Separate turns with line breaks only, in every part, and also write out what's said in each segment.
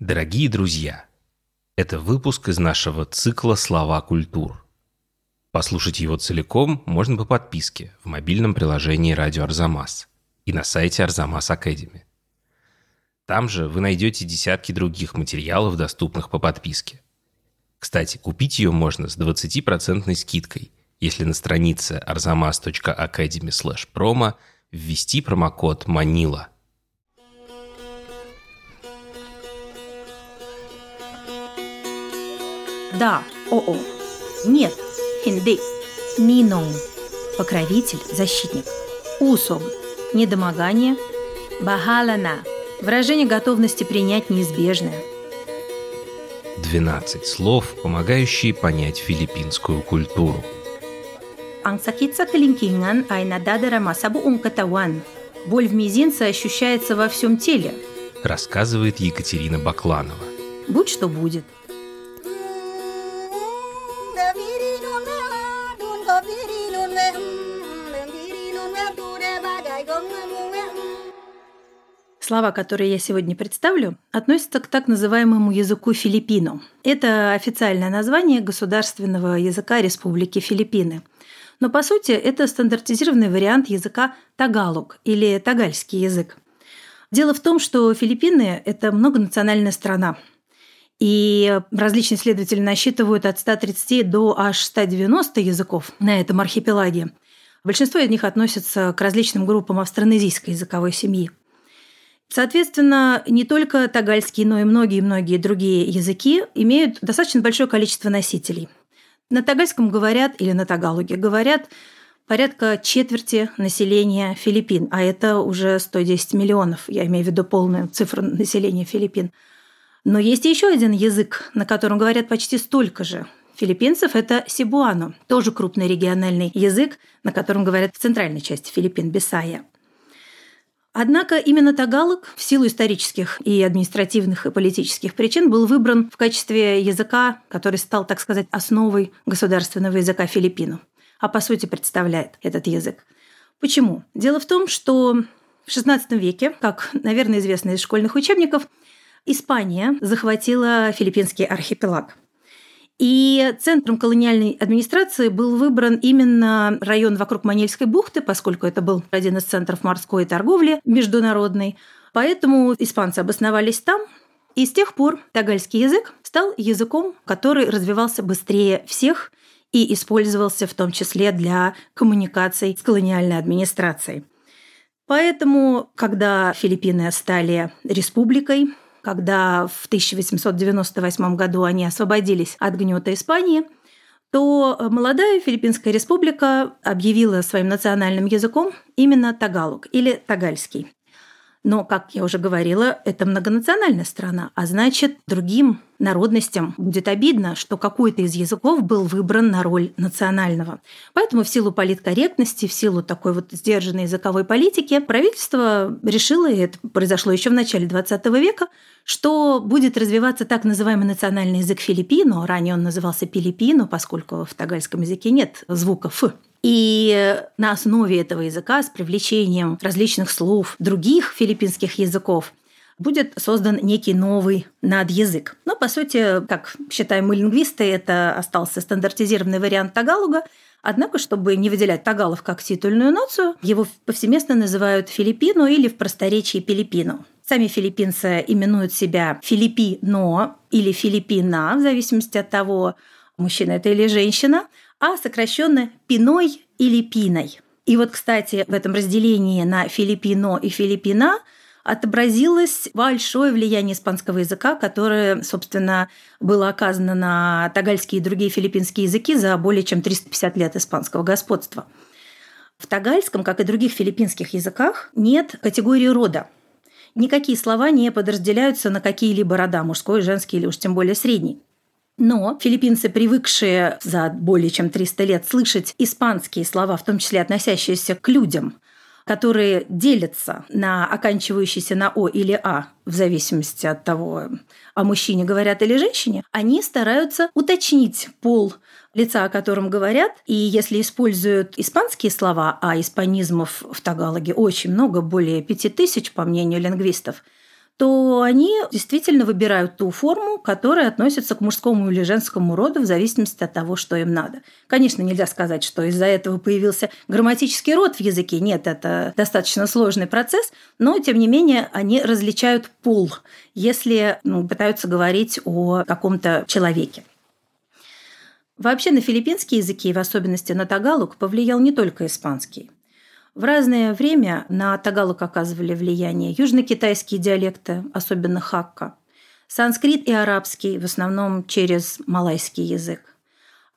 Дорогие друзья, это выпуск из нашего цикла «Слова культур». Послушать его целиком можно по подписке в мобильном приложении «Радио Арзамас» и на сайте Арзамас Академи. Там же вы найдете десятки других материалов, доступных по подписке. Кстати, купить ее можно с 20% скидкой, если на странице arzamas.academy promo ввести промокод «Манила».
Да, ОО. Нет, хинды. Ниноу. Покровитель, защитник. Усог. Недомогание. Бахалана. Выражение готовности принять неизбежное.
12 слов, помогающие понять филиппинскую культуру.
Ang sakit sa kalingkingan ay nadadarama sa buong katawan. Боль в мизинце ощущается во всем теле.
Рассказывает Екатерина Бакланова.
Будь что будет. Слова, которые я сегодня представлю, относятся к так называемому языку филиппино. Это официальное название государственного языка Республики Филиппины. Но по сути это стандартизированный вариант языка тагалук или тагальский язык. Дело в том, что Филиппины – это многонациональная страна. И различные исследователи насчитывают от 130 до аж 190 языков на этом архипелаге. Большинство из них относятся к различным группам австронезийской языковой семьи. Соответственно, не только тагальский, но и многие-многие другие языки имеют достаточно большое количество носителей. На тагальском говорят, или на тагалуге говорят, порядка четверти населения Филиппин, а это уже 110 миллионов, я имею в виду полную цифру населения Филиппин. Но есть еще один язык, на котором говорят почти столько же филиппинцев, это сибуано, тоже крупный региональный язык, на котором говорят в центральной части Филиппин, Бисая. Однако именно тагалог в силу исторических и административных и политических причин был выбран в качестве языка, который стал, так сказать, основой государственного языка Филиппину, а по сути представляет этот язык. Почему? Дело в том, что в XVI веке, как, наверное, известно из школьных учебников, Испания захватила филиппинский архипелаг – и центром колониальной администрации был выбран именно район вокруг Манильской бухты, поскольку это был один из центров морской торговли международной. Поэтому испанцы обосновались там, и с тех пор тагальский язык стал языком, который развивался быстрее всех и использовался в том числе для коммуникаций с колониальной администрацией. Поэтому, когда Филиппины стали республикой, когда в 1898 году они освободились от гнета Испании, то молодая Филиппинская республика объявила своим национальным языком именно тагалук или тагальский. Но, как я уже говорила, это многонациональная страна, а значит, другим народностям будет обидно, что какой-то из языков был выбран на роль национального. Поэтому в силу политкорректности, в силу такой вот сдержанной языковой политики, правительство решило, и это произошло еще в начале XX века, что будет развиваться так называемый национальный язык Филиппино. Ранее он назывался Пилипино, поскольку в тагальском языке нет звука «ф». И на основе этого языка с привлечением различных слов других филиппинских языков будет создан некий новый надязык. Но, по сути, как считаем мы лингвисты, это остался стандартизированный вариант тагалуга, Однако, чтобы не выделять тагалов как титульную нацию, его повсеместно называют Филиппино или в просторечии Пилиппино. Сами филиппинцы именуют себя Филиппино или Филиппина, в зависимости от того, мужчина это или женщина а сокращенно пиной или пиной. И вот, кстати, в этом разделении на филиппино и филиппина отобразилось большое влияние испанского языка, которое, собственно, было оказано на тагальские и другие филиппинские языки за более чем 350 лет испанского господства. В тагальском, как и других филиппинских языках, нет категории рода. Никакие слова не подразделяются на какие-либо рода, мужской, женский или уж тем более средний. Но филиппинцы, привыкшие за более чем 300 лет слышать испанские слова, в том числе относящиеся к людям, которые делятся на оканчивающиеся на «о» или «а», в зависимости от того, о мужчине говорят или женщине, они стараются уточнить пол лица, о котором говорят. И если используют испанские слова, а испанизмов в Тагалоге очень много, более пяти тысяч, по мнению лингвистов, то они действительно выбирают ту форму, которая относится к мужскому или женскому роду в зависимости от того, что им надо. Конечно, нельзя сказать, что из-за этого появился грамматический род в языке. Нет, это достаточно сложный процесс, но, тем не менее, они различают пол, если ну, пытаются говорить о каком-то человеке. Вообще на филиппинские языки, в особенности на тагалук, повлиял не только испанский. В разное время на тагалук оказывали влияние южно-китайские диалекты, особенно хакка, санскрит и арабский, в основном через малайский язык.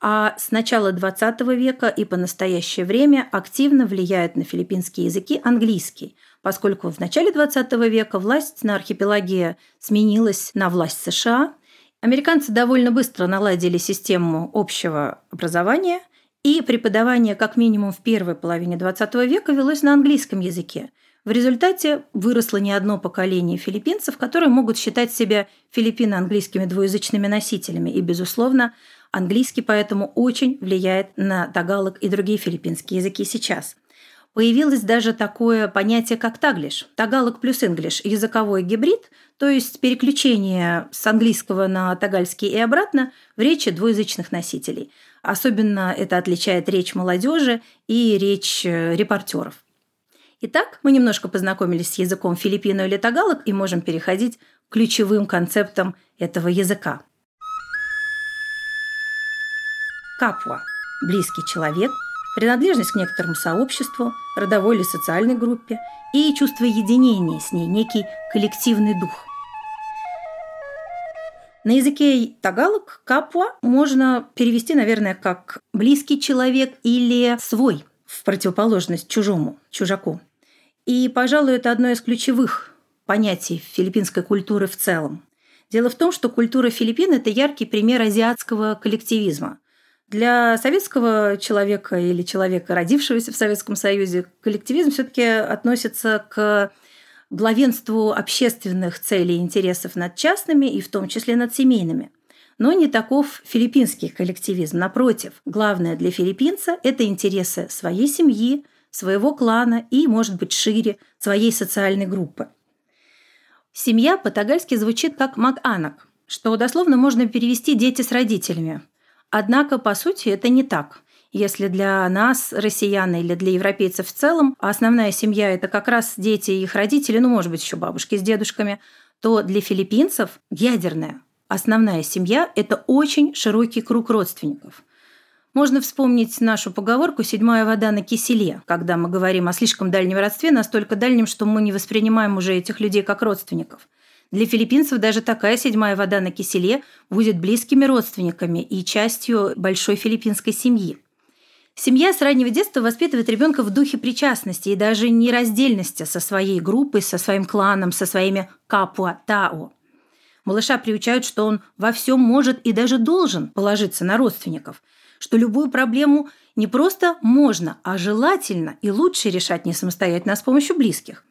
А с начала XX века и по настоящее время активно влияет на филиппинские языки английский, поскольку в начале XX века власть на архипелаге сменилась на власть США. Американцы довольно быстро наладили систему общего образования – и преподавание как минимум в первой половине XX века велось на английском языке. В результате выросло не одно поколение филиппинцев, которые могут считать себя филиппино-английскими двуязычными носителями. И, безусловно, английский поэтому очень влияет на тагалог и другие филиппинские языки сейчас. Появилось даже такое понятие, как таглиш. Тагалог плюс инглиш – языковой гибрид, то есть переключение с английского на тагальский и обратно в речи двуязычных носителей – Особенно это отличает речь молодежи и речь э, репортеров. Итак, мы немножко познакомились с языком филиппино или тагалог и можем переходить к ключевым концептам этого языка. Капуа – близкий человек, принадлежность к некоторому сообществу, родовой или социальной группе и чувство единения с ней, некий коллективный дух. На языке тагалог капуа можно перевести, наверное, как близкий человек или свой, в противоположность чужому, чужаку. И, пожалуй, это одно из ключевых понятий филиппинской культуры в целом. Дело в том, что культура Филиппин – это яркий пример азиатского коллективизма. Для советского человека или человека, родившегося в Советском Союзе, коллективизм все-таки относится к главенству общественных целей и интересов над частными и в том числе над семейными. Но не таков филиппинский коллективизм. Напротив, главное для филиппинца – это интересы своей семьи, своего клана и, может быть, шире, своей социальной группы. Семья по-тагальски звучит как «маканак», что дословно можно перевести «дети с родителями». Однако, по сути, это не так. Если для нас, россиян или для европейцев в целом, основная семья – это как раз дети и их родители, ну, может быть, еще бабушки с дедушками, то для филиппинцев ядерная основная семья – это очень широкий круг родственников. Можно вспомнить нашу поговорку «седьмая вода на киселе», когда мы говорим о слишком дальнем родстве, настолько дальнем, что мы не воспринимаем уже этих людей как родственников. Для филиппинцев даже такая седьмая вода на киселе будет близкими родственниками и частью большой филиппинской семьи. Семья с раннего детства воспитывает ребенка в духе причастности и даже нераздельности со своей группой, со своим кланом, со своими капуа-тао. Малыша приучают, что он во всем может и даже должен положиться на родственников, что любую проблему не просто можно, а желательно и лучше решать не самостоятельно, а с помощью близких.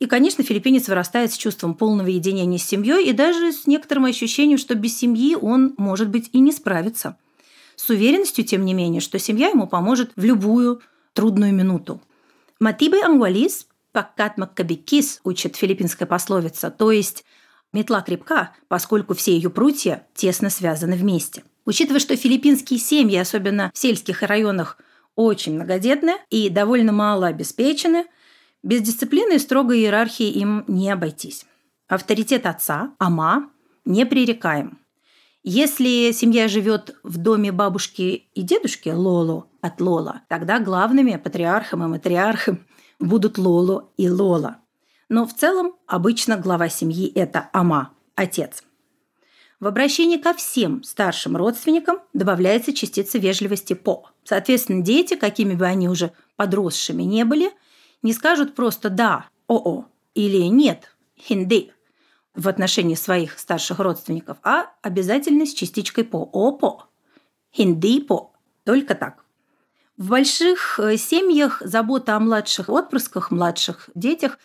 И, конечно, филиппинец вырастает с чувством полного единения с семьей и даже с некоторым ощущением, что без семьи он, может быть, и не справится – с уверенностью, тем не менее, что семья ему поможет в любую трудную минуту. «Матибе ангуалис паккат маккабикис» учит филиппинская пословица, то есть метла крепка, поскольку все ее прутья тесно связаны вместе. Учитывая, что филиппинские семьи, особенно в сельских районах, очень многодетны и довольно мало обеспечены, без дисциплины и строгой иерархии им не обойтись. Авторитет отца, ама, непререкаем. Если семья живет в доме бабушки и дедушки Лоло от Лола, тогда главными патриархом и матриархом будут Лоло и Лола. Но в целом обычно глава семьи – это Ама, отец. В обращении ко всем старшим родственникам добавляется частица вежливости «по». Соответственно, дети, какими бы они уже подросшими не были, не скажут просто «да», «о-о» или «нет», «хинди», в отношении своих старших родственников, а обязательно с частичкой по. Опо. Хинди по. Только так. В больших э, семьях забота о младших отпрысках, младших детях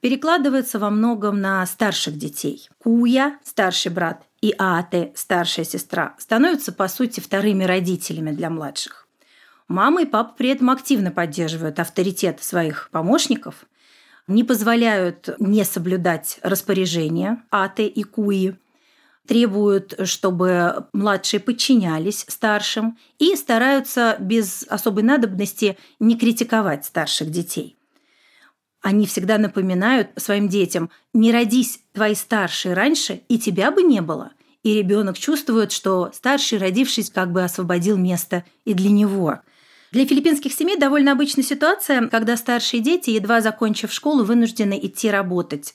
перекладывается во многом на старших детей. Куя, старший брат, и Ате, старшая сестра, становятся, по сути, вторыми родителями для младших. Мама и папа при этом активно поддерживают авторитет своих помощников – не позволяют не соблюдать распоряжения аты и куи, требуют, чтобы младшие подчинялись старшим и стараются без особой надобности не критиковать старших детей. Они всегда напоминают своим детям, не родись твои старшие раньше, и тебя бы не было. И ребенок чувствует, что старший, родившись, как бы освободил место и для него. Для филиппинских семей довольно обычная ситуация, когда старшие дети, едва закончив школу, вынуждены идти работать.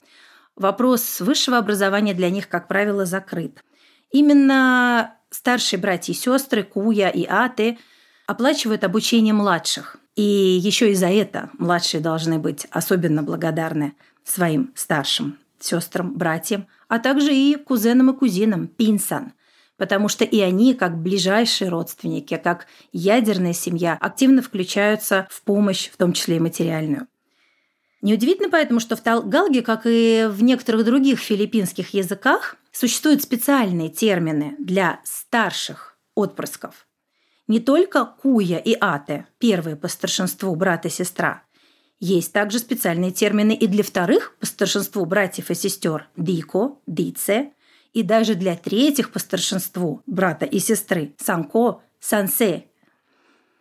Вопрос высшего образования для них, как правило, закрыт. Именно старшие братья и сестры Куя и Аты оплачивают обучение младших – и еще и за это младшие должны быть особенно благодарны своим старшим сестрам, братьям, а также и кузенам и кузинам, пинсан, потому что и они, как ближайшие родственники, как ядерная семья, активно включаются в помощь, в том числе и материальную. Неудивительно поэтому, что в Талгалге, как и в некоторых других филиппинских языках, существуют специальные термины для старших отпрысков не только Куя и Ате, первые по старшинству брат и сестра. Есть также специальные термины и для вторых по старшинству братьев и сестер – Дико, Дице, и даже для третьих по старшинству брата и сестры – Санко, Сансе.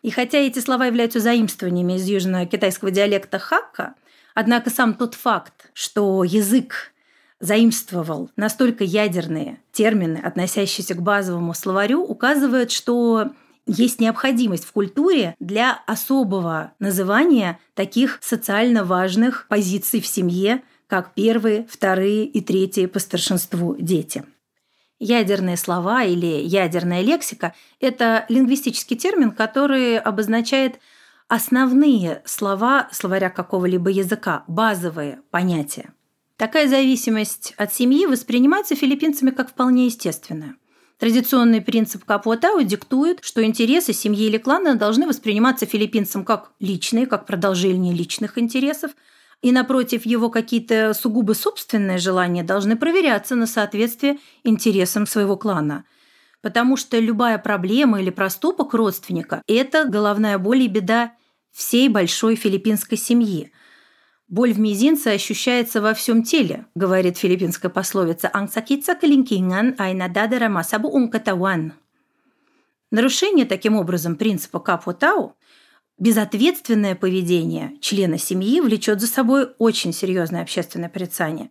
И хотя эти слова являются заимствованиями из южно-китайского диалекта хакка, однако сам тот факт, что язык заимствовал настолько ядерные термины, относящиеся к базовому словарю, указывает, что есть необходимость в культуре для особого называния таких социально важных позиций в семье, как первые, вторые и третьи по старшинству дети. Ядерные слова или ядерная лексика – это лингвистический термин, который обозначает основные слова словаря какого-либо языка, базовые понятия. Такая зависимость от семьи воспринимается филиппинцами как вполне естественная. Традиционный принцип Капуатау диктует, что интересы семьи или клана должны восприниматься филиппинцам как личные, как продолжение личных интересов, и, напротив, его какие-то сугубо собственные желания должны проверяться на соответствие интересам своего клана. Потому что любая проблема или проступок родственника – это головная боль и беда всей большой филиппинской семьи – Боль в мизинце ощущается во всем теле, говорит филиппинская пословица «Ангсакитса калинкинган айнададера масабу ункатауан». Нарушение таким образом принципа капотау безответственное поведение члена семьи влечет за собой очень серьезное общественное порицание,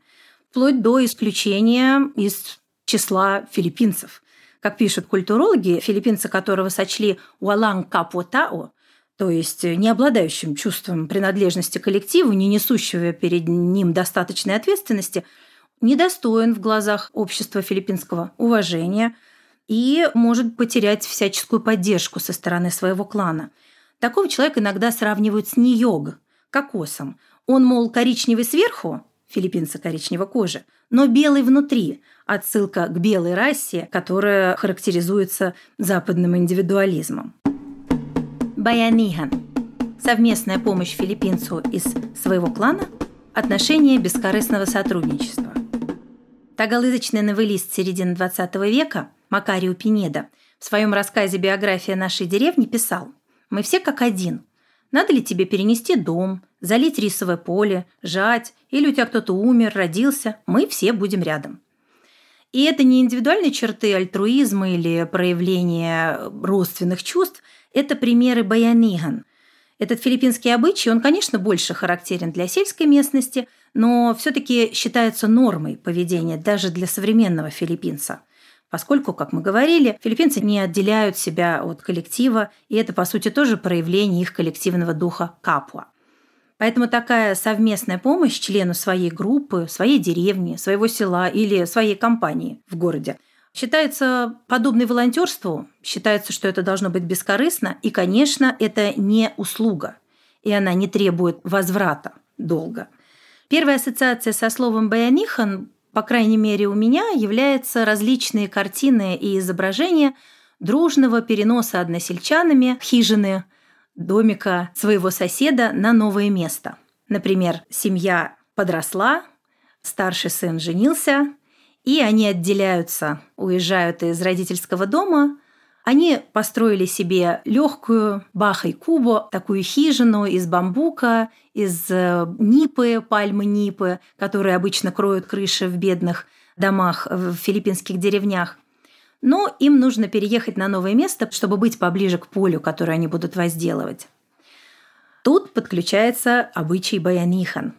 вплоть до исключения из числа филиппинцев. Как пишут культурологи, филиппинцы, которого сочли «уаланг капотау», то есть не обладающим чувством принадлежности коллективу, не несущего перед ним достаточной ответственности, недостоин в глазах общества филиппинского уважения и может потерять всяческую поддержку со стороны своего клана. Такого человека иногда сравнивают с ниёг, кокосом. Он, мол, коричневый сверху, филиппинца коричневой кожи, но белый внутри, отсылка к белой расе, которая характеризуется западным индивидуализмом. Баянихан. Совместная помощь филиппинцу из своего клана – отношение бескорыстного сотрудничества. Тагалызочный новелист середины XX века Макарио Пинеда в своем рассказе «Биография нашей деревни» писал «Мы все как один. Надо ли тебе перенести дом, залить рисовое поле, жать, или у тебя кто-то умер, родился, мы все будем рядом». И это не индивидуальные черты альтруизма или проявления родственных чувств – это примеры баяниган. Этот филиппинский обычай, он, конечно, больше характерен для сельской местности, но все-таки считается нормой поведения даже для современного филиппинца. Поскольку, как мы говорили, филиппинцы не отделяют себя от коллектива, и это, по сути, тоже проявление их коллективного духа капуа. Поэтому такая совместная помощь члену своей группы, своей деревни, своего села или своей компании в городе – Считается подобное волонтерству, считается, что это должно быть бескорыстно, и, конечно, это не услуга, и она не требует возврата долга. Первая ассоциация со словом «баянихан», по крайней мере у меня, является различные картины и изображения дружного переноса односельчанами хижины домика своего соседа на новое место. Например, семья подросла, старший сын женился, и они отделяются, уезжают из родительского дома, Они построили себе легкую бахай-кубу, такую хижину из бамбука, из э, нипы, пальмы нипы, которые обычно кроют крыши в бедных домах в филиппинских деревнях. Но им нужно переехать на новое место, чтобы быть поближе к полю, которое они будут возделывать. Тут подключается обычай баянихан.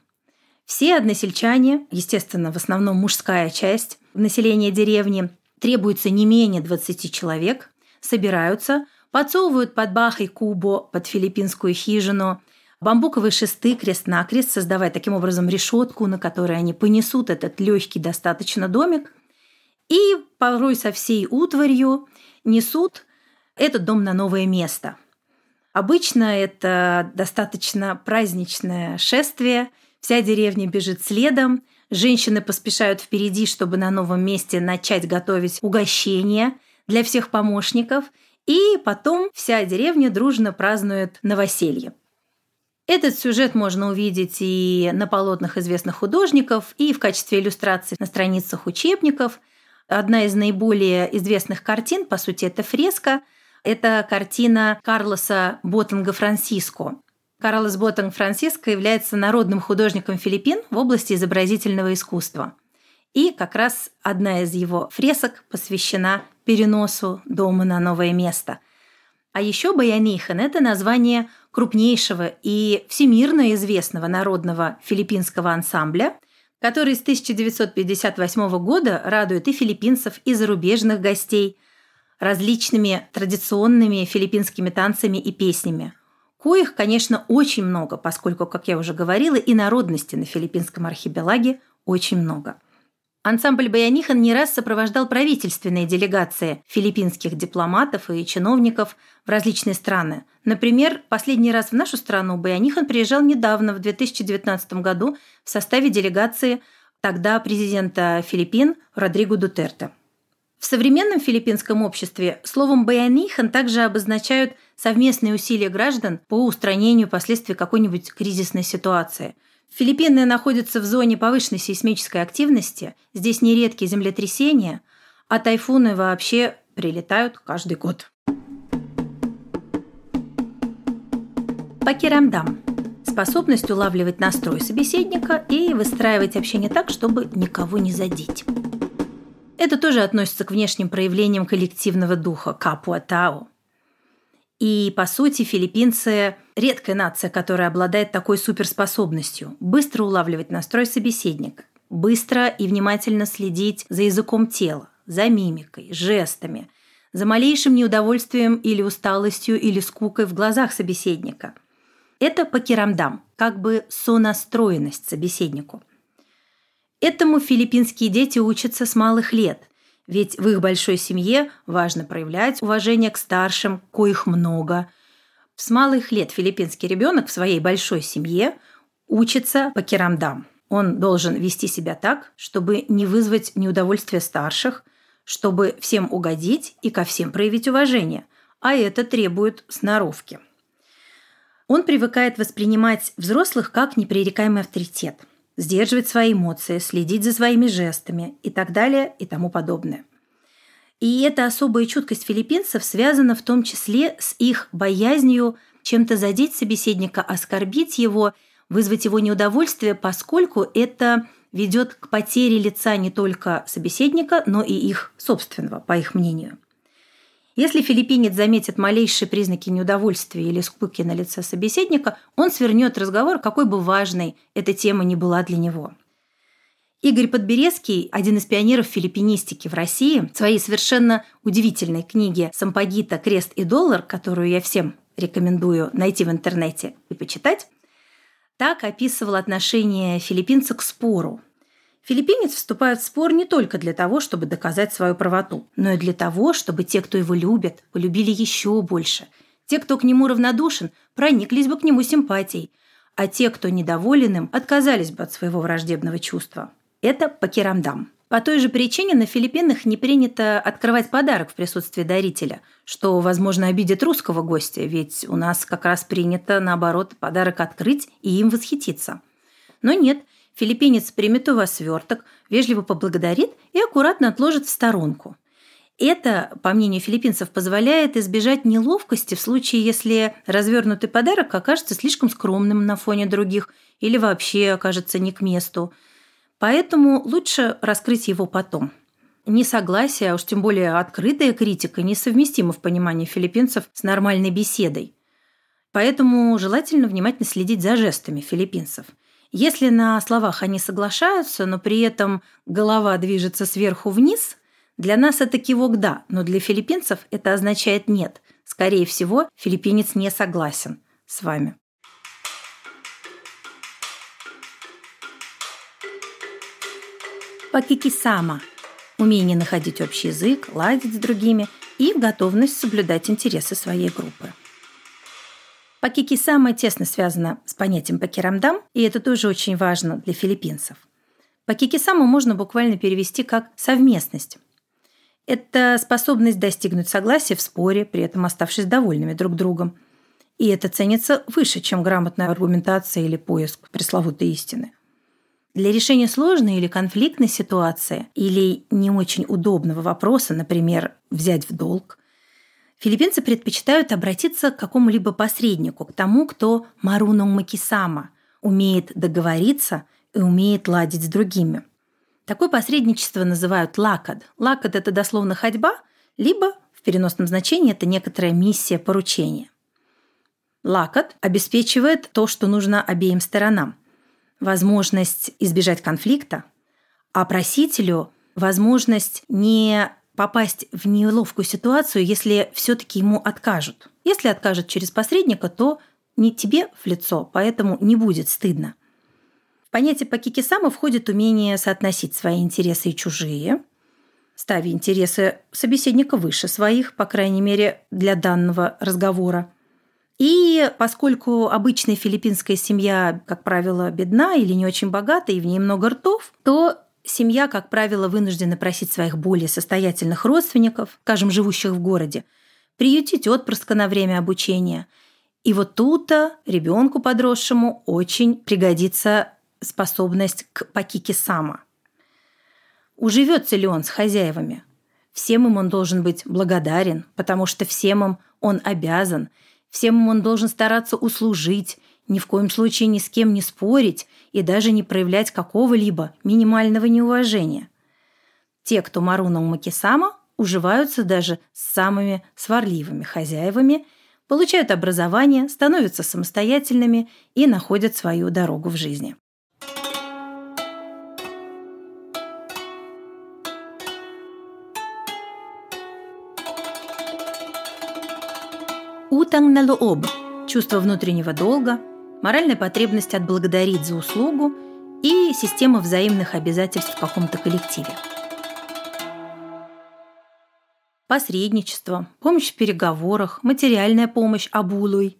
Все односельчане, естественно, в основном мужская часть населения деревни, требуется не менее 20 человек, собираются, подсовывают под бахой кубо, под филиппинскую хижину, бамбуковые шесты крест-накрест, создавая таким образом решетку, на которой они понесут этот легкий достаточно домик, и порой со всей утварью несут этот дом на новое место – Обычно это достаточно праздничное шествие, вся деревня бежит следом, женщины поспешают впереди, чтобы на новом месте начать готовить угощения для всех помощников, и потом вся деревня дружно празднует новоселье. Этот сюжет можно увидеть и на полотнах известных художников, и в качестве иллюстрации на страницах учебников. Одна из наиболее известных картин, по сути, это фреска – это картина Карлоса Ботанга Франсиско. Карлос Ботанг Франсиско является народным художником Филиппин в области изобразительного искусства. И как раз одна из его фресок посвящена переносу дома на новое место. А еще Баянихан – это название крупнейшего и всемирно известного народного филиппинского ансамбля, который с 1958 года радует и филиппинцев, и зарубежных гостей – различными традиционными филиппинскими танцами и песнями. Коих, конечно, очень много, поскольку, как я уже говорила, и народности на филиппинском архипелаге очень много. Ансамбль «Баянихан» не раз сопровождал правительственные делегации филиппинских дипломатов и чиновников в различные страны. Например, последний раз в нашу страну Баянихан приезжал недавно, в 2019 году, в составе делегации тогда президента Филиппин Родриго Дутерте. В современном филиппинском обществе словом «баянихан» также обозначают совместные усилия граждан по устранению последствий какой-нибудь кризисной ситуации. Филиппины находятся в зоне повышенной сейсмической активности, здесь нередкие землетрясения, а тайфуны вообще прилетают каждый год. Пакерамдам – способность улавливать настрой собеседника и выстраивать общение так, чтобы никого не задеть. Это тоже относится к внешним проявлениям коллективного духа капуа-тао. И, по сути, филиппинцы – редкая нация, которая обладает такой суперспособностью – быстро улавливать настрой собеседника, быстро и внимательно следить за языком тела, за мимикой, жестами, за малейшим неудовольствием или усталостью или скукой в глазах собеседника. Это покерамдам, как бы сонастроенность собеседнику – Этому филиппинские дети учатся с малых лет, ведь в их большой семье важно проявлять уважение к старшим, коих много. С малых лет филиппинский ребенок в своей большой семье учится по керамдам. Он должен вести себя так, чтобы не вызвать неудовольствие старших, чтобы всем угодить и ко всем проявить уважение, а это требует сноровки. Он привыкает воспринимать взрослых как непререкаемый авторитет – сдерживать свои эмоции, следить за своими жестами и так далее и тому подобное. И эта особая чуткость филиппинцев связана в том числе с их боязнью чем-то задеть собеседника, оскорбить его, вызвать его неудовольствие, поскольку это ведет к потере лица не только собеседника, но и их собственного, по их мнению. Если филиппинец заметит малейшие признаки неудовольствия или скуки на лице собеседника, он свернет разговор, какой бы важной эта тема ни была для него. Игорь Подберезкий, один из пионеров филиппинистики в России, в своей совершенно удивительной книге «Сампагита. Крест и доллар», которую я всем рекомендую найти в интернете и почитать, так описывал отношение филиппинца к спору, Филиппинец вступает в спор не только для того, чтобы доказать свою правоту, но и для того, чтобы те, кто его любят, полюбили еще больше. Те, кто к нему равнодушен, прониклись бы к нему симпатией, а те, кто недоволен им, отказались бы от своего враждебного чувства. Это покерамдам. По той же причине на Филиппинах не принято открывать подарок в присутствии дарителя, что, возможно, обидит русского гостя, ведь у нас как раз принято, наоборот, подарок открыть и им восхититься. Но нет – Филиппинец примет у вас сверток, вежливо поблагодарит и аккуратно отложит в сторонку. Это, по мнению филиппинцев, позволяет избежать неловкости в случае, если развернутый подарок окажется слишком скромным на фоне других или вообще окажется не к месту. Поэтому лучше раскрыть его потом. Несогласие, а уж тем более открытая критика, несовместима в понимании филиппинцев с нормальной беседой. Поэтому желательно внимательно следить за жестами филиппинцев. Если на словах они соглашаются, но при этом голова движется сверху вниз – для нас это кивок «да», но для филиппинцев это означает «нет». Скорее всего, филиппинец не согласен с вами. Пакикисама – умение находить общий язык, ладить с другими и готовность соблюдать интересы своей группы. Пакикисама тесно связано с понятием пакирамдам, и это тоже очень важно для филиппинцев. Пакикисаму можно буквально перевести как «совместность». Это способность достигнуть согласия в споре, при этом оставшись довольными друг другом. И это ценится выше, чем грамотная аргументация или поиск пресловутой истины. Для решения сложной или конфликтной ситуации или не очень удобного вопроса, например, взять в долг, филиппинцы предпочитают обратиться к какому-либо посреднику, к тому, кто Маруну Макисама, умеет договориться и умеет ладить с другими – Такое посредничество называют лакад. Лакад – это дословно ходьба, либо в переносном значении это некоторая миссия поручения. Лакад обеспечивает то, что нужно обеим сторонам. Возможность избежать конфликта, а просителю возможность не попасть в неловкую ситуацию, если все-таки ему откажут. Если откажут через посредника, то не тебе в лицо, поэтому не будет стыдно понятие Пакикисама входит умение соотносить свои интересы и чужие, ставя интересы собеседника выше своих, по крайней мере, для данного разговора. И поскольку обычная филиппинская семья, как правило, бедна или не очень богата, и в ней много ртов, то семья, как правило, вынуждена просить своих более состоятельных родственников, скажем, живущих в городе, приютить отпрыска на время обучения. И вот тут-то ребенку подросшему очень пригодится способность к пакике сама. Уживется ли он с хозяевами? Всем им он должен быть благодарен, потому что всем им он обязан, всем им он должен стараться услужить, ни в коем случае ни с кем не спорить и даже не проявлять какого-либо минимального неуважения. Те, кто Маруна Умакисама, уживаются даже с самыми сварливыми хозяевами, получают образование, становятся самостоятельными и находят свою дорогу в жизни. Утанг на луоб – чувство внутреннего долга, моральная потребность отблагодарить за услугу и система взаимных обязательств в каком-то коллективе. Посредничество, помощь в переговорах, материальная помощь абулуй.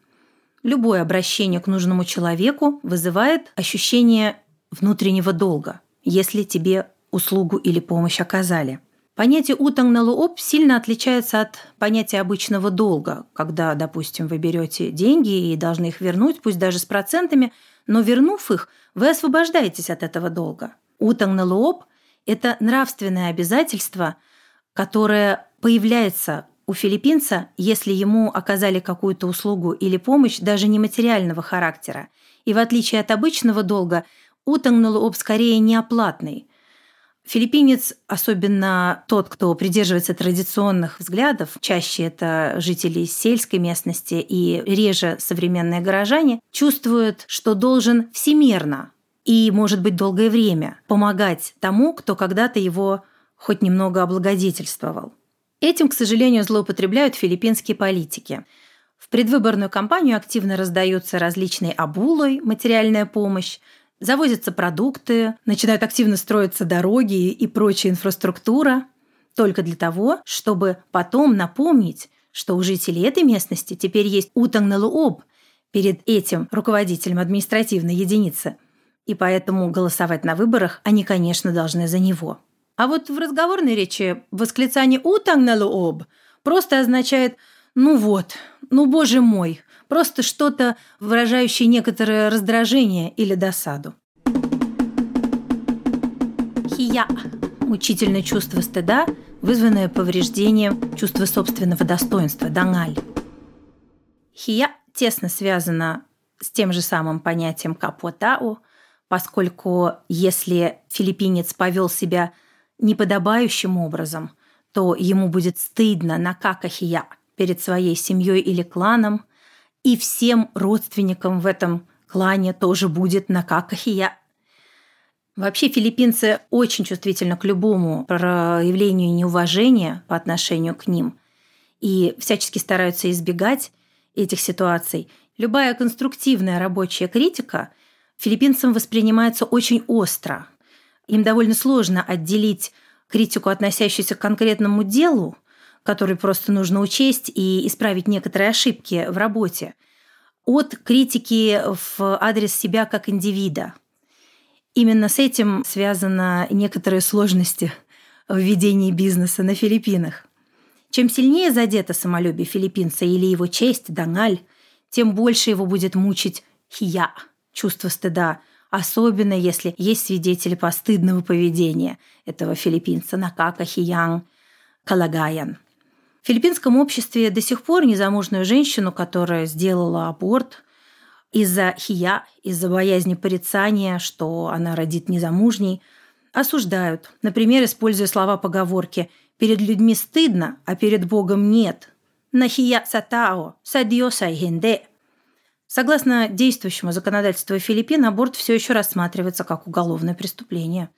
Любое обращение к нужному человеку вызывает ощущение внутреннего долга, если тебе услугу или помощь оказали – Понятие утанг на луоп сильно отличается от понятия обычного долга, когда, допустим, вы берете деньги и должны их вернуть, пусть даже с процентами, но вернув их, вы освобождаетесь от этого долга. Утанг на луоп – это нравственное обязательство, которое появляется у филиппинца, если ему оказали какую-то услугу или помощь даже нематериального характера. И в отличие от обычного долга, утанг на луоп скорее неоплатный – Филиппинец, особенно тот, кто придерживается традиционных взглядов, чаще это жители сельской местности и реже современные горожане, чувствуют, что должен всемерно и, может быть, долгое время помогать тому, кто когда-то его хоть немного облагодетельствовал. Этим, к сожалению, злоупотребляют филиппинские политики. В предвыборную кампанию активно раздаются различные обулой, материальная помощь, завозятся продукты, начинают активно строиться дороги и прочая инфраструктура, только для того, чтобы потом напомнить, что у жителей этой местности теперь есть Утангналуоб перед этим руководителем административной единицы. И поэтому голосовать на выборах они, конечно, должны за него. А вот в разговорной речи восклицание «Утангналуоб» просто означает «ну вот, ну боже мой», просто что-то, выражающее некоторое раздражение или досаду. Хия – мучительное чувство стыда, вызванное повреждением чувства собственного достоинства, дангаль. Хия тесно связана с тем же самым понятием капотау, поскольку если филиппинец повел себя неподобающим образом, то ему будет стыдно на какахия перед своей семьей или кланом, и всем родственникам в этом клане тоже будет на какахия. Вообще филиппинцы очень чувствительны к любому проявлению неуважения по отношению к ним и всячески стараются избегать этих ситуаций. Любая конструктивная рабочая критика филиппинцам воспринимается очень остро. Им довольно сложно отделить критику, относящуюся к конкретному делу, который просто нужно учесть и исправить некоторые ошибки в работе, от критики в адрес себя как индивида – Именно с этим связаны некоторые сложности в ведении бизнеса на Филиппинах. Чем сильнее задето самолюбие филиппинца или его честь, дангаль, тем больше его будет мучить хия, чувство стыда, особенно если есть свидетели постыдного поведения этого филиппинца Накака Хиян Калагаян. В филиппинском обществе до сих пор незамужную женщину, которая сделала аборт, из-за хия, из-за боязни порицания, что она родит незамужней, осуждают, например, используя слова поговорки «перед людьми стыдно, а перед Богом нет». «Нахия сатао, садио сайгенде». Согласно действующему законодательству Филиппин, аборт все еще рассматривается как уголовное преступление.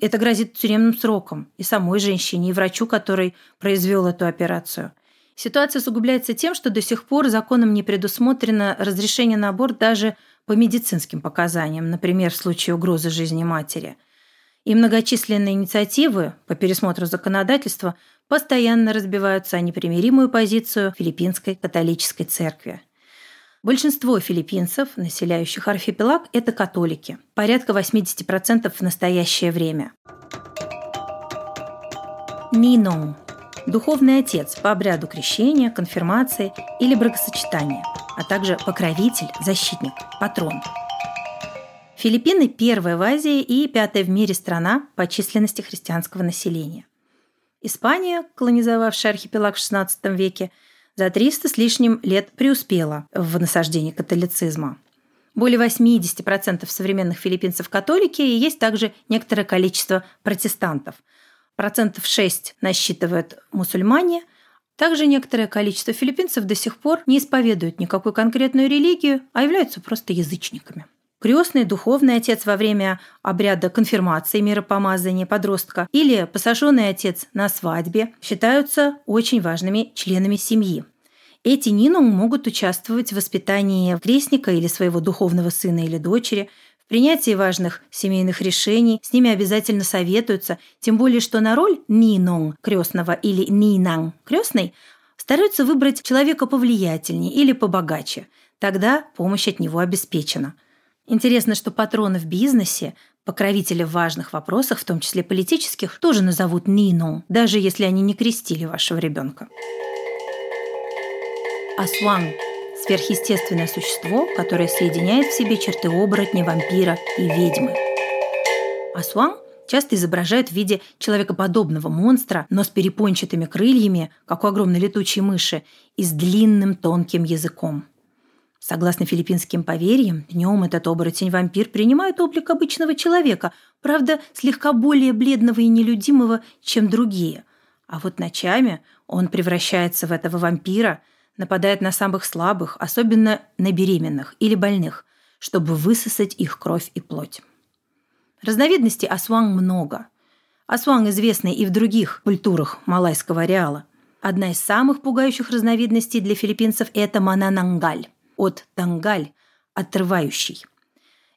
Это грозит тюремным сроком и самой женщине, и врачу, который произвел эту операцию – Ситуация усугубляется тем, что до сих пор законом не предусмотрено разрешение на аборт даже по медицинским показаниям, например, в случае угрозы жизни матери. И многочисленные инициативы по пересмотру законодательства постоянно разбиваются о непримиримую позицию филиппинской католической церкви. Большинство филиппинцев, населяющих архипелаг, это католики, порядка 80% в настоящее время. Минон духовный отец по обряду крещения, конфирмации или бракосочетания, а также покровитель, защитник, патрон. Филиппины – первая в Азии и пятая в мире страна по численности христианского населения. Испания, колонизовавшая архипелаг в XVI веке, за 300 с лишним лет преуспела в насаждении католицизма. Более 80% современных филиппинцев католики и есть также некоторое количество протестантов – процентов 6 насчитывают мусульмане. Также некоторое количество филиппинцев до сих пор не исповедуют никакую конкретную религию, а являются просто язычниками. Крестный духовный отец во время обряда конфирмации, миропомазания подростка или посаженный отец на свадьбе считаются очень важными членами семьи. Эти нинум могут участвовать в воспитании крестника или своего духовного сына или дочери – принятии важных семейных решений с ними обязательно советуются, тем более что на роль нинон крестного или нинан крестной стараются выбрать человека повлиятельнее или побогаче. Тогда помощь от него обеспечена. Интересно, что патроны в бизнесе, покровители в важных вопросах, в том числе политических, тоже назовут Нину, даже если они не крестили вашего ребенка. Асуан сверхъестественное существо, которое соединяет в себе черты оборотня, вампира и ведьмы. Асуан часто изображают в виде человекоподобного монстра, но с перепончатыми крыльями, как у огромной летучей мыши, и с длинным тонким языком. Согласно филиппинским поверьям, днем этот оборотень-вампир принимает облик обычного человека, правда, слегка более бледного и нелюдимого, чем другие. А вот ночами он превращается в этого вампира – нападает на самых слабых, особенно на беременных или больных, чтобы высосать их кровь и плоть. Разновидностей асванг много. Асванг известны и в других культурах малайского ареала. Одна из самых пугающих разновидностей для филиппинцев – это мананангаль, от тангаль – отрывающий.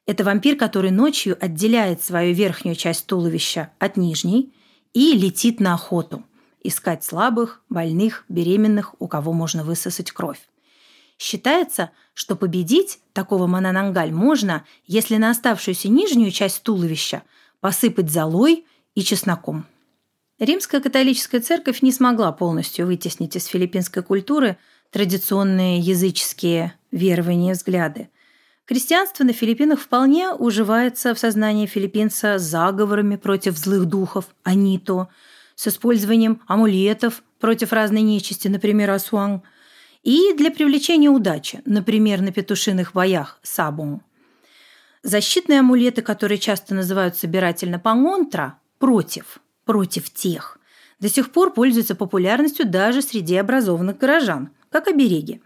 Это вампир, который ночью отделяет свою верхнюю часть туловища от нижней и летит на охоту – искать слабых, больных, беременных, у кого можно высосать кровь. Считается, что победить такого мананангаль можно, если на оставшуюся нижнюю часть туловища посыпать золой и чесноком. Римская католическая церковь не смогла полностью вытеснить из филиппинской культуры традиционные языческие верования и взгляды. Крестьянство на Филиппинах вполне уживается в сознании филиппинца с заговорами против злых духов, анито, с использованием амулетов против разной нечисти, например, асуан, и для привлечения удачи, например, на петушиных боях сабун. Защитные амулеты, которые часто называют собирательно пангонтра, против, против тех, до сих пор пользуются популярностью даже среди образованных горожан, как обереги.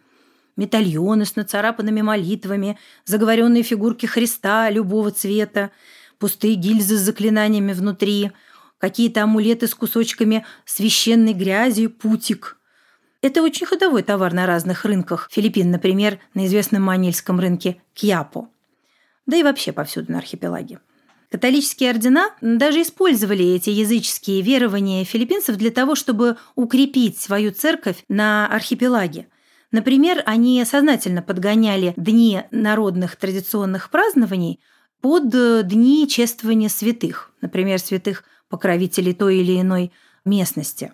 Медальоны с нацарапанными молитвами, заговоренные фигурки Христа любого цвета, пустые гильзы с заклинаниями внутри, какие-то амулеты с кусочками священной грязи, путик. Это очень ходовой товар на разных рынках Филиппин, например, на известном манильском рынке Кьяпо. Да и вообще повсюду на архипелаге. Католические ордена даже использовали эти языческие верования филиппинцев для того, чтобы укрепить свою церковь на архипелаге. Например, они сознательно подгоняли дни народных традиционных празднований под э, дни чествования святых, например, святых покровителей той или иной местности.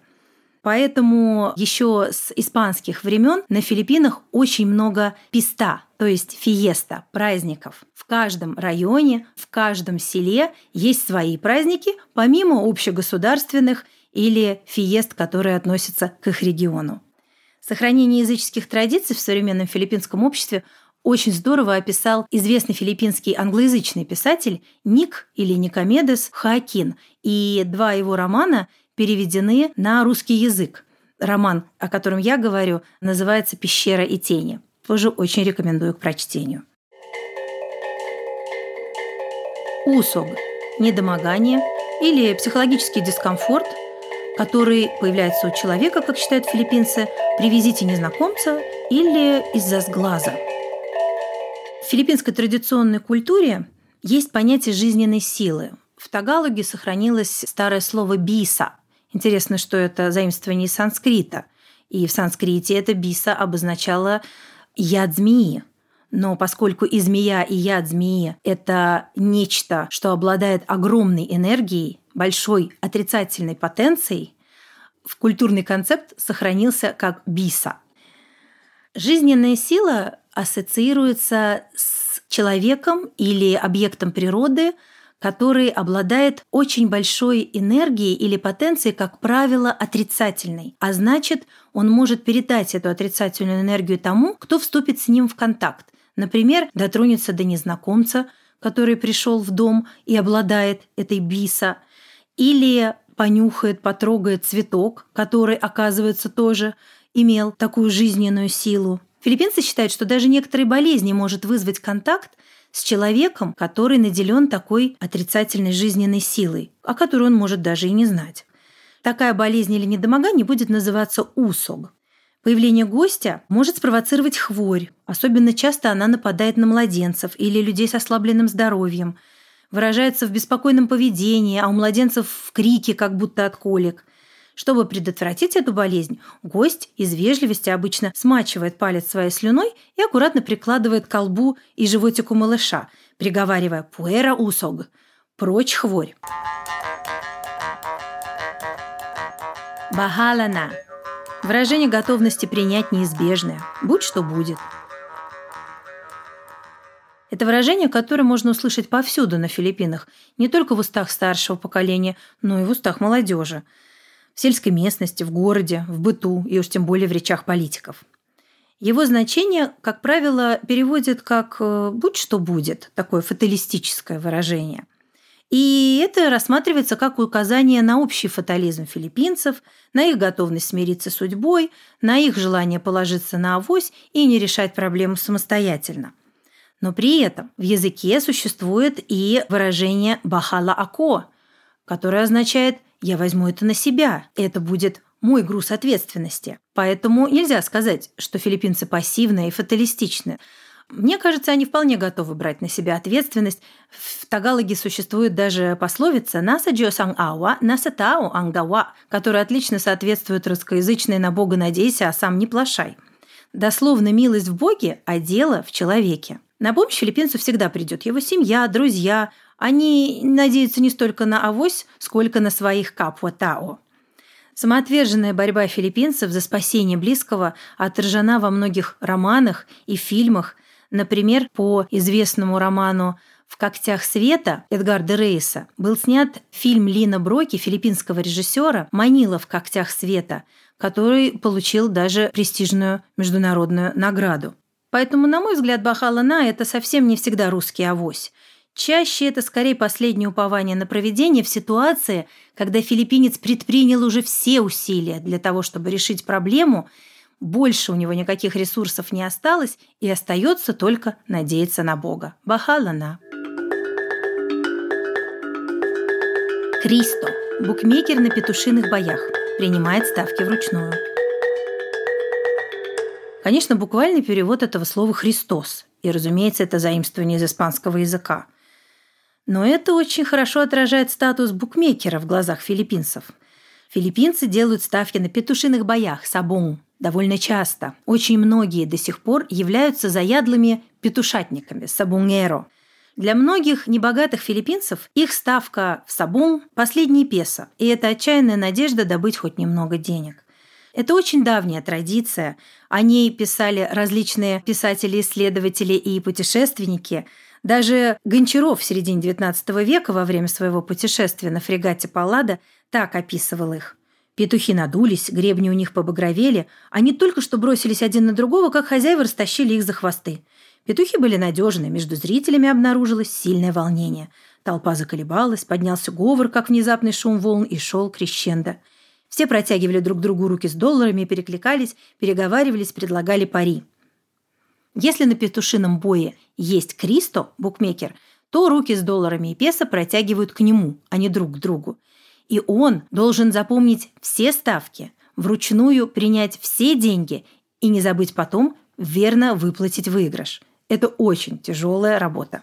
Поэтому еще с испанских времен на Филиппинах очень много писта, то есть фиеста, праздников. В каждом районе, в каждом селе есть свои праздники, помимо общегосударственных или фиест, которые относятся к их региону. Сохранение языческих традиций в современном филиппинском обществе очень здорово описал известный филиппинский англоязычный писатель Ник или Никомедес Хаакин, и два его романа переведены на русский язык. Роман, о котором я говорю, называется «Пещера и тени». Тоже очень рекомендую к прочтению. Усог – недомогание или психологический дискомфорт, который появляется у человека, как считают филиппинцы, при визите незнакомца или из-за сглаза. В филиппинской традиционной культуре есть понятие жизненной силы. В тагалоге сохранилось старое слово «биса», Интересно, что это заимствование из санскрита. И в санскрите это биса обозначало яд змеи. Но поскольку и змея, и яд змеи – это нечто, что обладает огромной энергией, большой отрицательной потенцией, в культурный концепт сохранился как биса. Жизненная сила ассоциируется с человеком или объектом природы – который обладает очень большой энергией или потенцией, как правило, отрицательной. А значит, он может передать эту отрицательную энергию тому, кто вступит с ним в контакт. Например, дотронется до незнакомца, который пришел в дом и обладает этой биса, или понюхает, потрогает цветок, который, оказывается, тоже имел такую жизненную силу. Филиппинцы считают, что даже некоторые болезни может вызвать контакт с человеком, который наделен такой отрицательной жизненной силой, о которой он может даже и не знать. Такая болезнь или недомогание будет называться усог. Появление гостя может спровоцировать хворь. Особенно часто она нападает на младенцев или людей с ослабленным здоровьем. Выражается в беспокойном поведении, а у младенцев в крике, как будто от колик – чтобы предотвратить эту болезнь, гость из вежливости обычно смачивает палец своей слюной и аккуратно прикладывает к колбу и животику малыша, приговаривая «пуэра усог» – «прочь хворь». Бахалана – выражение готовности принять неизбежное, будь что будет. Это выражение, которое можно услышать повсюду на Филиппинах, не только в устах старшего поколения, но и в устах молодежи – в сельской местности, в городе, в быту и уж тем более в речах политиков. Его значение, как правило, переводят как э, «будь что будет», такое фаталистическое выражение. И это рассматривается как указание на общий фатализм филиппинцев, на их готовность смириться с судьбой, на их желание положиться на авось и не решать проблему самостоятельно. Но при этом в языке существует и выражение «бахала ако», которое означает я возьму это на себя. Это будет мой груз ответственности. Поэтому нельзя сказать, что филиппинцы пассивные и фаталистичны. Мне кажется, они вполне готовы брать на себя ответственность. В Тагалоге существует даже пословица «Наса джо санг ауа, наса тао ангдауа», которая отлично соответствует русскоязычной «на Бога надейся, а сам не плашай». Дословно милость в Боге, а дело в человеке. На помощь филиппинцу всегда придет его семья, друзья, они надеются не столько на авось, сколько на своих капуа-тао. Самоотверженная борьба филиппинцев за спасение близкого отражена во многих романах и фильмах. Например, по известному роману в «Когтях света» Эдгарда Рейса был снят фильм Лина Броки, филиппинского режиссера «Манила в когтях света», который получил даже престижную международную награду. Поэтому, на мой взгляд, Бахалана – это совсем не всегда русский авось. Чаще это скорее последнее упование на проведение в ситуации, когда филиппинец предпринял уже все усилия для того, чтобы решить проблему, больше у него никаких ресурсов не осталось, и остается только надеяться на Бога. Бахалана. Кристо – букмекер на петушиных боях, принимает ставки вручную. Конечно, буквальный перевод этого слова «Христос», и, разумеется, это заимствование из испанского языка – но это очень хорошо отражает статус букмекера в глазах филиппинцев. Филиппинцы делают ставки на петушиных боях сабун довольно часто. Очень многие до сих пор являются заядлыми петушатниками сабунгеро. Для многих небогатых филиппинцев их ставка в сабун – последний песо, и это отчаянная надежда добыть хоть немного денег. Это очень давняя традиция. О ней писали различные писатели-исследователи и путешественники – даже Гончаров в середине XIX века во время своего путешествия на фрегате Паллада так описывал их. Петухи надулись, гребни у них побагровели, они только что бросились один на другого, как хозяева растащили их за хвосты. Петухи были надежны, между зрителями обнаружилось сильное волнение. Толпа заколебалась, поднялся говор, как внезапный шум волн, и шел крещендо. Все протягивали друг другу руки с долларами, перекликались, переговаривались, предлагали пари. Если на петушином бое есть Кристо, букмекер, то руки с долларами и песо протягивают к нему, а не друг к другу. И он должен запомнить все ставки, вручную принять все деньги и не забыть потом верно выплатить выигрыш. Это очень тяжелая работа.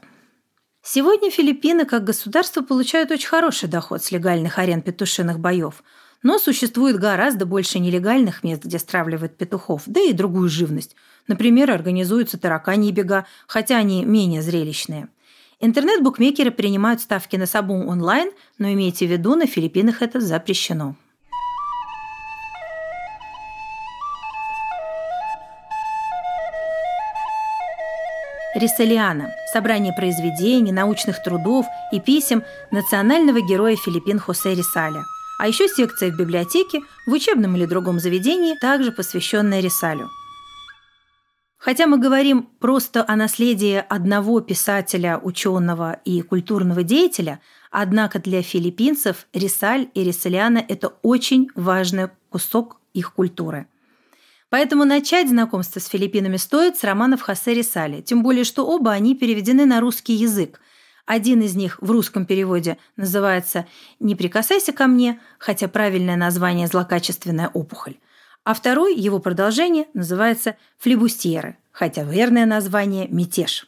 Сегодня Филиппины как государство получают очень хороший доход с легальных арен петушиных боев – но существует гораздо больше нелегальных мест, где стравливают петухов, да и другую живность. Например, организуются тараканьи бега, хотя они менее зрелищные. Интернет-букмекеры принимают ставки на сабун онлайн, но имейте в виду, на Филиппинах это запрещено. Рисалиана – собрание произведений, научных трудов и писем национального героя Филиппин Хосе Рисаля – а еще секция в библиотеке, в учебном или другом заведении, также посвященная Рисалю. Хотя мы говорим просто о наследии одного писателя, ученого и культурного деятеля, однако для филиппинцев Рисаль и Рисалиана – это очень важный кусок их культуры. Поэтому начать знакомство с Филиппинами стоит с романов Хосе Рисали, тем более что оба они переведены на русский язык – один из них в русском переводе называется «Не прикасайся ко мне», хотя правильное название «Злокачественная опухоль», а второй, его продолжение, называется «Флебустьеры», хотя верное название «Мятеж».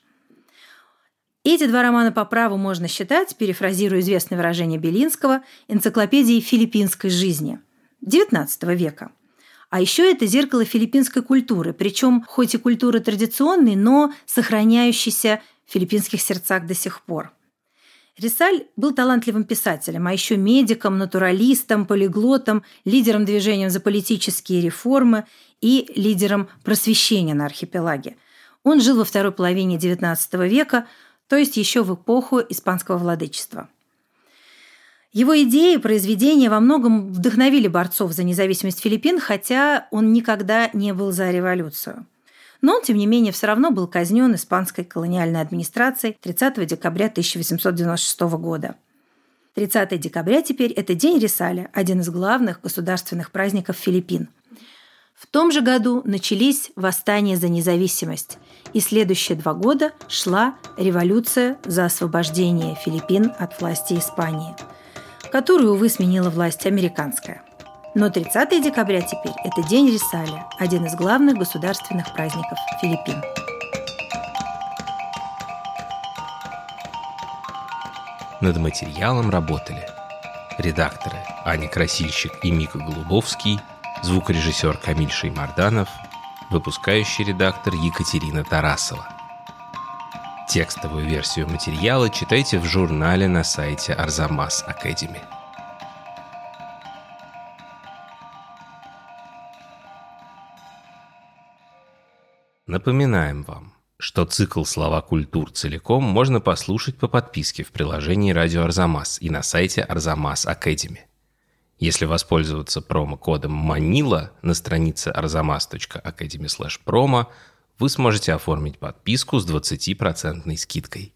Эти два романа по праву можно считать, перефразируя известное выражение Белинского, энциклопедией филиппинской жизни XIX века. А еще это зеркало филиппинской культуры, причем хоть и культуры традиционной, но сохраняющейся в филиппинских сердцах до сих пор. Рисаль был талантливым писателем, а еще медиком, натуралистом, полиглотом, лидером движения за политические реформы и лидером просвещения на архипелаге. Он жил во второй половине XIX века, то есть еще в эпоху испанского владычества. Его идеи и произведения во многом вдохновили борцов за независимость Филиппин, хотя он никогда не был за революцию. Но он, тем не менее, все равно был казнен испанской колониальной администрацией 30 декабря 1896 года. 30 декабря теперь – это День Рисаля, один из главных государственных праздников Филиппин. В том же году начались восстания за независимость, и следующие два года шла революция за освобождение Филиппин от власти Испании, которую, увы, сменила власть американская – но 30 декабря теперь – это День Рисаля, один из главных государственных праздников Филиппин.
Над материалом работали редакторы Аня Красильщик и Мика Голубовский, звукорежиссер Камиль Шеймарданов, выпускающий редактор Екатерина Тарасова. Текстовую версию материала читайте в журнале на сайте Арзамас Академи. Напоминаем вам, что цикл «Слова культур» целиком можно послушать по подписке в приложении «Радио Арзамас» и на сайте Арзамас Academy. Если воспользоваться промокодом «Манила» на странице arzamas.academy/promo, вы сможете оформить подписку с 20% скидкой.